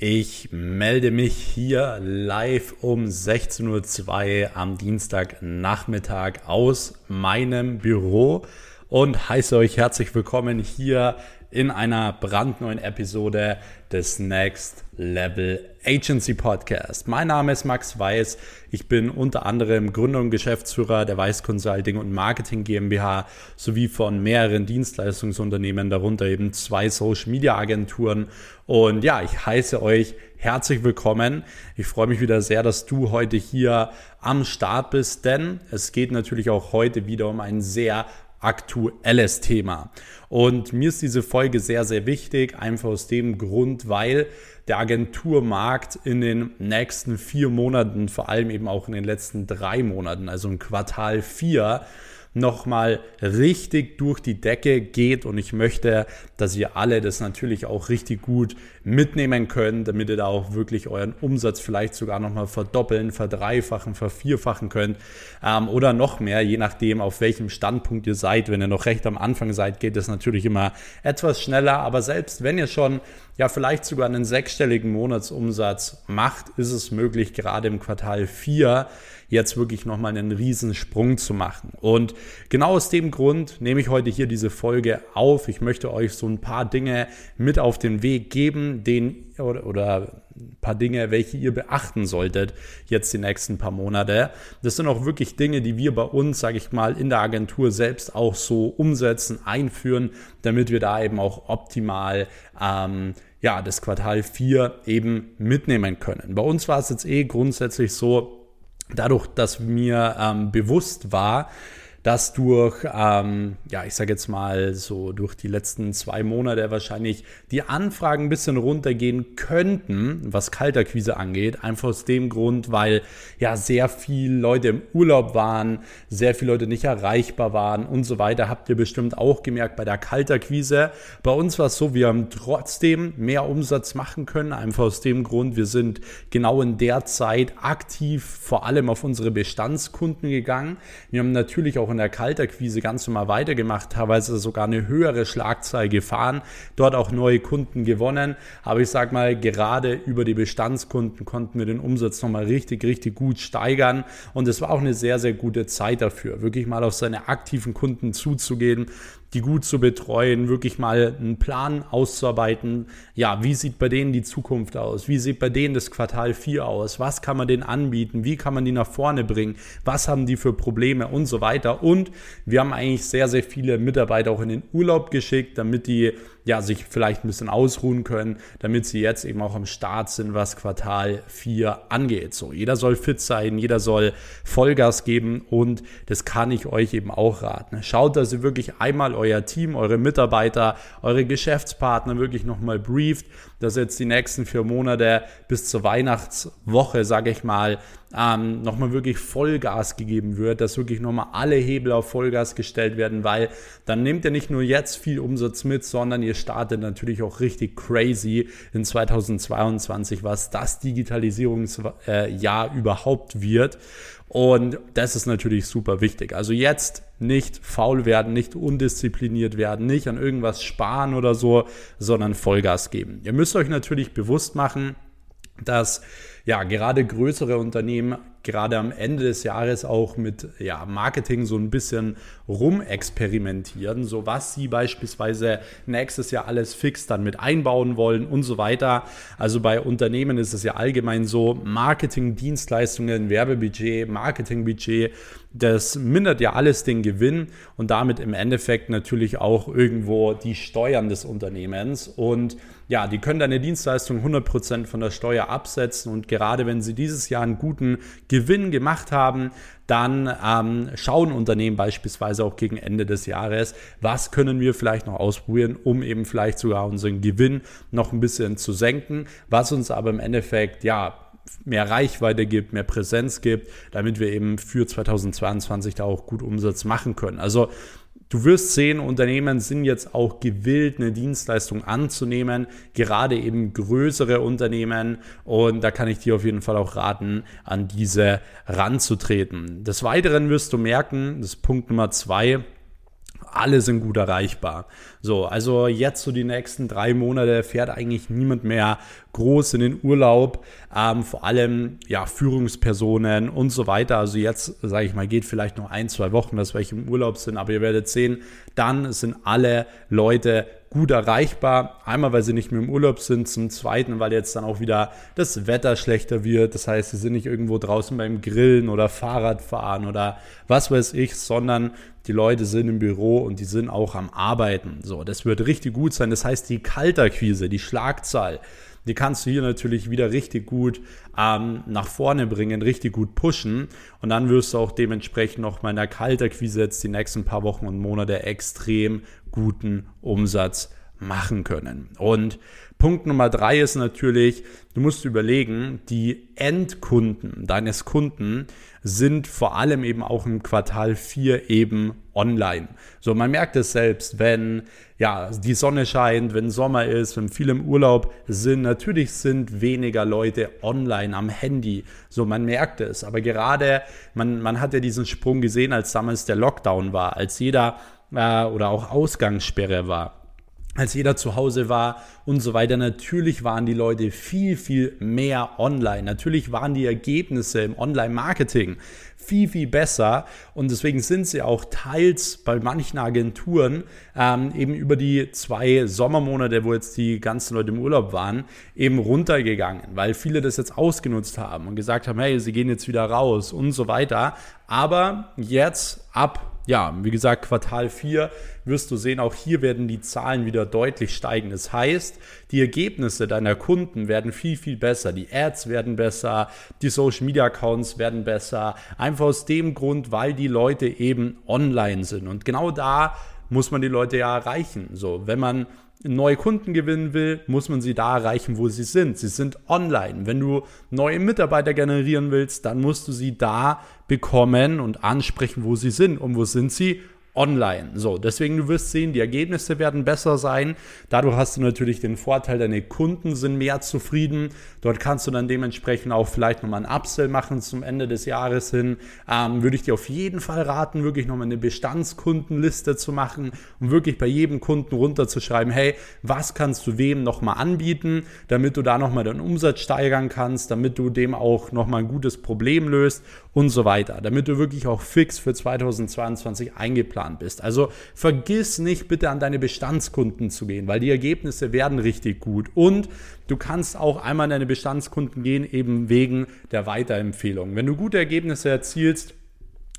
Ich melde mich hier live um 16.02 Uhr am Dienstagnachmittag aus meinem Büro und heiße euch herzlich willkommen hier in einer brandneuen Episode des Next Level Agency Podcast. Mein Name ist Max Weiß. Ich bin unter anderem Gründer und Geschäftsführer der Weiß Consulting und Marketing GmbH sowie von mehreren Dienstleistungsunternehmen, darunter eben zwei Social Media Agenturen. Und ja, ich heiße euch herzlich willkommen. Ich freue mich wieder sehr, dass du heute hier am Start bist, denn es geht natürlich auch heute wieder um ein sehr aktuelles Thema. Und mir ist diese Folge sehr, sehr wichtig, einfach aus dem Grund, weil der Agenturmarkt in den nächsten vier Monaten, vor allem eben auch in den letzten drei Monaten, also im Quartal vier, nochmal richtig durch die Decke geht und ich möchte, dass ihr alle das natürlich auch richtig gut mitnehmen könnt, damit ihr da auch wirklich euren Umsatz vielleicht sogar nochmal verdoppeln, verdreifachen, vervierfachen könnt ähm, oder noch mehr, je nachdem, auf welchem Standpunkt ihr seid. Wenn ihr noch recht am Anfang seid, geht es natürlich immer etwas schneller, aber selbst wenn ihr schon ja vielleicht sogar einen sechsstelligen Monatsumsatz macht, ist es möglich, gerade im Quartal 4 jetzt wirklich nochmal einen riesen Sprung zu machen. Und genau aus dem Grund nehme ich heute hier diese Folge auf. Ich möchte euch so ein paar Dinge mit auf den Weg geben, den oder, oder ein paar Dinge, welche ihr beachten solltet jetzt die nächsten paar Monate. Das sind auch wirklich Dinge, die wir bei uns, sage ich mal, in der Agentur selbst auch so umsetzen, einführen, damit wir da eben auch optimal ähm, ja, das Quartal 4 eben mitnehmen können. Bei uns war es jetzt eh grundsätzlich so, dadurch, dass mir ähm, bewusst war, dass durch, ähm, ja, ich sage jetzt mal so durch die letzten zwei Monate wahrscheinlich die Anfragen ein bisschen runtergehen könnten, was Kalterquise angeht. Einfach aus dem Grund, weil ja sehr viele Leute im Urlaub waren, sehr viele Leute nicht erreichbar waren und so weiter. Habt ihr bestimmt auch gemerkt bei der Kalterquise. Bei uns war es so, wir haben trotzdem mehr Umsatz machen können. Einfach aus dem Grund, wir sind genau in der Zeit aktiv vor allem auf unsere Bestandskunden gegangen. Wir haben natürlich auch auch in der Kalterquise ganz normal weitergemacht, teilweise sogar eine höhere Schlagzahl gefahren, dort auch neue Kunden gewonnen. Aber ich sage mal, gerade über die Bestandskunden konnten wir den Umsatz nochmal richtig, richtig gut steigern. Und es war auch eine sehr, sehr gute Zeit dafür, wirklich mal auf seine aktiven Kunden zuzugehen, die gut zu betreuen, wirklich mal einen Plan auszuarbeiten. Ja, wie sieht bei denen die Zukunft aus? Wie sieht bei denen das Quartal 4 aus? Was kann man denen anbieten? Wie kann man die nach vorne bringen? Was haben die für Probleme und so weiter? Und wir haben eigentlich sehr, sehr viele Mitarbeiter auch in den Urlaub geschickt, damit die ja, sich vielleicht ein bisschen ausruhen können, damit sie jetzt eben auch am Start sind, was Quartal 4 angeht. So, jeder soll fit sein, jeder soll Vollgas geben und das kann ich euch eben auch raten. Schaut, dass ihr wirklich einmal euer Team, eure Mitarbeiter, eure Geschäftspartner wirklich nochmal brieft, dass jetzt die nächsten vier Monate bis zur Weihnachtswoche, sage ich mal, ähm, nochmal wirklich Vollgas gegeben wird, dass wirklich nochmal alle Hebel auf Vollgas gestellt werden, weil dann nehmt ihr nicht nur jetzt viel Umsatz mit, sondern ihr startet natürlich auch richtig crazy in 2022, was das Digitalisierungsjahr überhaupt wird. Und das ist natürlich super wichtig. Also jetzt nicht faul werden, nicht undiszipliniert werden, nicht an irgendwas sparen oder so, sondern Vollgas geben. Ihr müsst euch natürlich bewusst machen, dass ja gerade größere Unternehmen gerade am Ende des Jahres auch mit ja, Marketing so ein bisschen rumexperimentieren, so was sie beispielsweise nächstes Jahr alles fix dann mit einbauen wollen und so weiter. Also bei Unternehmen ist es ja allgemein so, Marketing, Dienstleistungen, Werbebudget, Marketingbudget, das mindert ja alles den Gewinn und damit im Endeffekt natürlich auch irgendwo die Steuern des Unternehmens. Und ja, die können deine Dienstleistung 100% von der Steuer absetzen. Und gerade wenn sie dieses Jahr einen guten Gewinn gemacht haben, dann ähm, schauen Unternehmen beispielsweise auch gegen Ende des Jahres, was können wir vielleicht noch ausprobieren, um eben vielleicht sogar unseren Gewinn noch ein bisschen zu senken, was uns aber im Endeffekt ja mehr Reichweite gibt, mehr Präsenz gibt, damit wir eben für 2022 da auch gut Umsatz machen können. Also Du wirst sehen, Unternehmen sind jetzt auch gewillt, eine Dienstleistung anzunehmen, gerade eben größere Unternehmen. Und da kann ich dir auf jeden Fall auch raten, an diese ranzutreten. Des Weiteren wirst du merken, das ist Punkt Nummer zwei, alle sind gut erreichbar. So, also jetzt so die nächsten drei Monate fährt eigentlich niemand mehr groß in den Urlaub. Ähm, vor allem ja Führungspersonen und so weiter. Also jetzt sage ich mal geht vielleicht noch ein zwei Wochen, dass welche im Urlaub sind, aber ihr werdet sehen, dann sind alle Leute gut erreichbar. Einmal, weil sie nicht mehr im Urlaub sind, zum Zweiten, weil jetzt dann auch wieder das Wetter schlechter wird. Das heißt, sie sind nicht irgendwo draußen beim Grillen oder Fahrradfahren oder was weiß ich, sondern die Leute sind im Büro und die sind auch am Arbeiten. So, das wird richtig gut sein. Das heißt, die Kalterquise, die Schlagzahl, die kannst du hier natürlich wieder richtig gut ähm, nach vorne bringen, richtig gut pushen. Und dann wirst du auch dementsprechend noch mal in der Kalterquise jetzt die nächsten paar Wochen und Monate extrem guten Umsatz machen können. Und Punkt Nummer drei ist natürlich, du musst überlegen, die Endkunden deines Kunden sind vor allem eben auch im Quartal 4 eben online. So, man merkt es selbst, wenn ja, die Sonne scheint, wenn Sommer ist, wenn viele im Urlaub sind, natürlich sind weniger Leute online am Handy. So, man merkt es. Aber gerade, man, man hat ja diesen Sprung gesehen, als damals der Lockdown war, als jeder äh, oder auch Ausgangssperre war als jeder zu Hause war und so weiter. Natürlich waren die Leute viel, viel mehr online. Natürlich waren die Ergebnisse im Online-Marketing viel, viel besser. Und deswegen sind sie auch teils bei manchen Agenturen ähm, eben über die zwei Sommermonate, wo jetzt die ganzen Leute im Urlaub waren, eben runtergegangen, weil viele das jetzt ausgenutzt haben und gesagt haben, hey, sie gehen jetzt wieder raus und so weiter. Aber jetzt ab ja, wie gesagt, Quartal 4 wirst du sehen, auch hier werden die Zahlen wieder deutlich steigen. Das heißt, die Ergebnisse deiner Kunden werden viel, viel besser. Die Ads werden besser, die Social Media Accounts werden besser. Einfach aus dem Grund, weil die Leute eben online sind. Und genau da muss man die Leute ja erreichen. So, wenn man neue Kunden gewinnen will, muss man sie da erreichen, wo sie sind. Sie sind online. Wenn du neue Mitarbeiter generieren willst, dann musst du sie da bekommen und ansprechen, wo sie sind. Und wo sind sie? Online. So, deswegen du wirst sehen, die Ergebnisse werden besser sein. Dadurch hast du natürlich den Vorteil, deine Kunden sind mehr zufrieden. Dort kannst du dann dementsprechend auch vielleicht nochmal ein Upsell machen zum Ende des Jahres hin. Ähm, würde ich dir auf jeden Fall raten, wirklich nochmal eine Bestandskundenliste zu machen und wirklich bei jedem Kunden runterzuschreiben, hey, was kannst du wem nochmal anbieten, damit du da nochmal deinen Umsatz steigern kannst, damit du dem auch nochmal ein gutes Problem löst und so weiter, damit du wirklich auch fix für 2022 eingeplant Plan bist. Also vergiss nicht bitte an deine Bestandskunden zu gehen, weil die Ergebnisse werden richtig gut. Und du kannst auch einmal an deine Bestandskunden gehen, eben wegen der Weiterempfehlung. Wenn du gute Ergebnisse erzielst,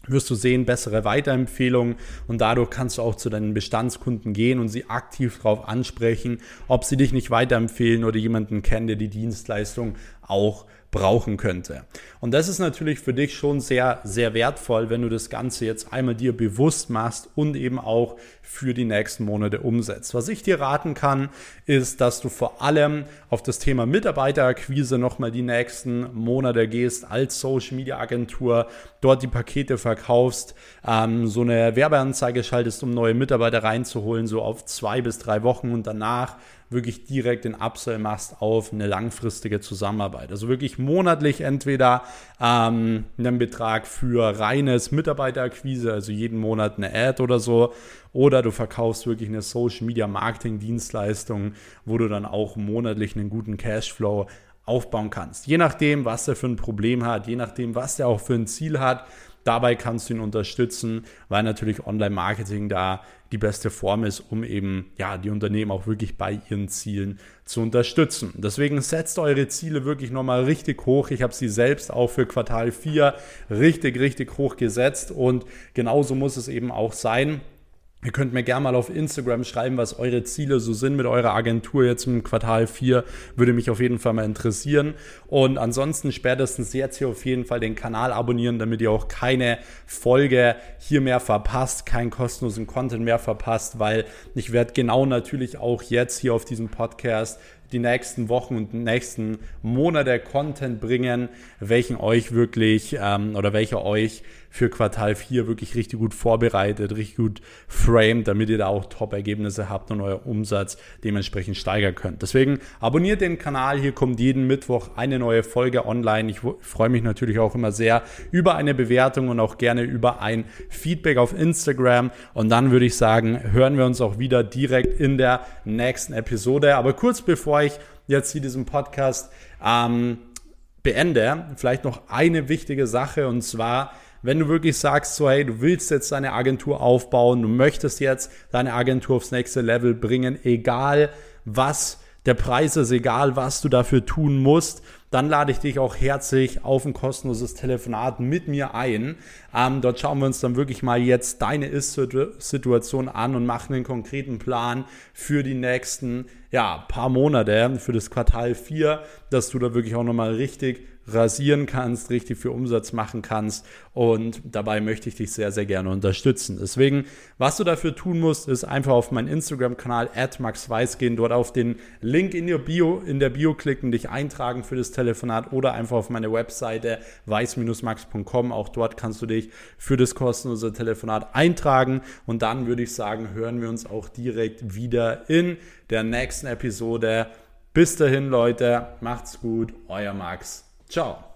wirst du sehen, bessere Weiterempfehlungen und dadurch kannst du auch zu deinen Bestandskunden gehen und sie aktiv darauf ansprechen, ob sie dich nicht weiterempfehlen oder jemanden kennen, der die Dienstleistung auch brauchen könnte. Und das ist natürlich für dich schon sehr, sehr wertvoll, wenn du das Ganze jetzt einmal dir bewusst machst und eben auch für die nächsten Monate umsetzt. Was ich dir raten kann, ist, dass du vor allem auf das Thema Mitarbeiterakquise nochmal die nächsten Monate gehst als Social Media Agentur, dort die Pakete verkaufst, ähm, so eine Werbeanzeige schaltest, um neue Mitarbeiter reinzuholen, so auf zwei bis drei Wochen und danach wirklich direkt den Upsell machst auf eine langfristige Zusammenarbeit. Also wirklich monatlich entweder ähm, einen Betrag für reines Mitarbeiterakquise, also jeden Monat eine Ad oder so, oder du verkaufst wirklich eine Social Media Marketing Dienstleistung, wo du dann auch monatlich einen guten Cashflow aufbauen kannst. Je nachdem, was er für ein Problem hat, je nachdem, was er auch für ein Ziel hat, Dabei kannst du ihn unterstützen, weil natürlich Online-Marketing da die beste Form ist, um eben ja, die Unternehmen auch wirklich bei ihren Zielen zu unterstützen. Deswegen setzt eure Ziele wirklich nochmal richtig hoch. Ich habe sie selbst auch für Quartal 4 richtig, richtig hoch gesetzt und genauso muss es eben auch sein. Ihr könnt mir gerne mal auf Instagram schreiben, was eure Ziele so sind mit eurer Agentur jetzt im Quartal 4. Würde mich auf jeden Fall mal interessieren. Und ansonsten spätestens jetzt hier auf jeden Fall den Kanal abonnieren, damit ihr auch keine Folge hier mehr verpasst, keinen kostenlosen Content mehr verpasst, weil ich werde genau natürlich auch jetzt hier auf diesem Podcast die nächsten Wochen und nächsten Monate Content bringen, welchen euch wirklich ähm, oder welcher euch für Quartal 4 wirklich richtig gut vorbereitet, richtig gut framed, damit ihr da auch Top-Ergebnisse habt und euer Umsatz dementsprechend steigern könnt. Deswegen abonniert den Kanal, hier kommt jeden Mittwoch eine neue Folge online. Ich freue mich natürlich auch immer sehr über eine Bewertung und auch gerne über ein Feedback auf Instagram. Und dann würde ich sagen, hören wir uns auch wieder direkt in der nächsten Episode. Aber kurz bevor ich jetzt hier diesen Podcast ähm, beende, vielleicht noch eine wichtige Sache und zwar, wenn du wirklich sagst, so hey, du willst jetzt deine Agentur aufbauen, du möchtest jetzt deine Agentur aufs nächste Level bringen, egal was der Preis ist, egal was du dafür tun musst, dann lade ich dich auch herzlich auf ein kostenloses Telefonat mit mir ein. Ähm, dort schauen wir uns dann wirklich mal jetzt deine Ist-Situation an und machen einen konkreten Plan für die nächsten ja, paar Monate, für das Quartal 4, dass du da wirklich auch nochmal richtig rasieren kannst, richtig viel Umsatz machen kannst. Und dabei möchte ich dich sehr, sehr gerne unterstützen. Deswegen, was du dafür tun musst, ist einfach auf meinen Instagram-Kanal maxweiss gehen, dort auf den Link in der Bio, in der Bio klicken, dich eintragen für das Telefonat oder einfach auf meine Webseite weiß-max.com. Auch dort kannst du dich für das kostenlose Telefonat eintragen. Und dann würde ich sagen, hören wir uns auch direkt wieder in der nächsten Episode. Bis dahin, Leute, macht's gut, euer Max. Ciao.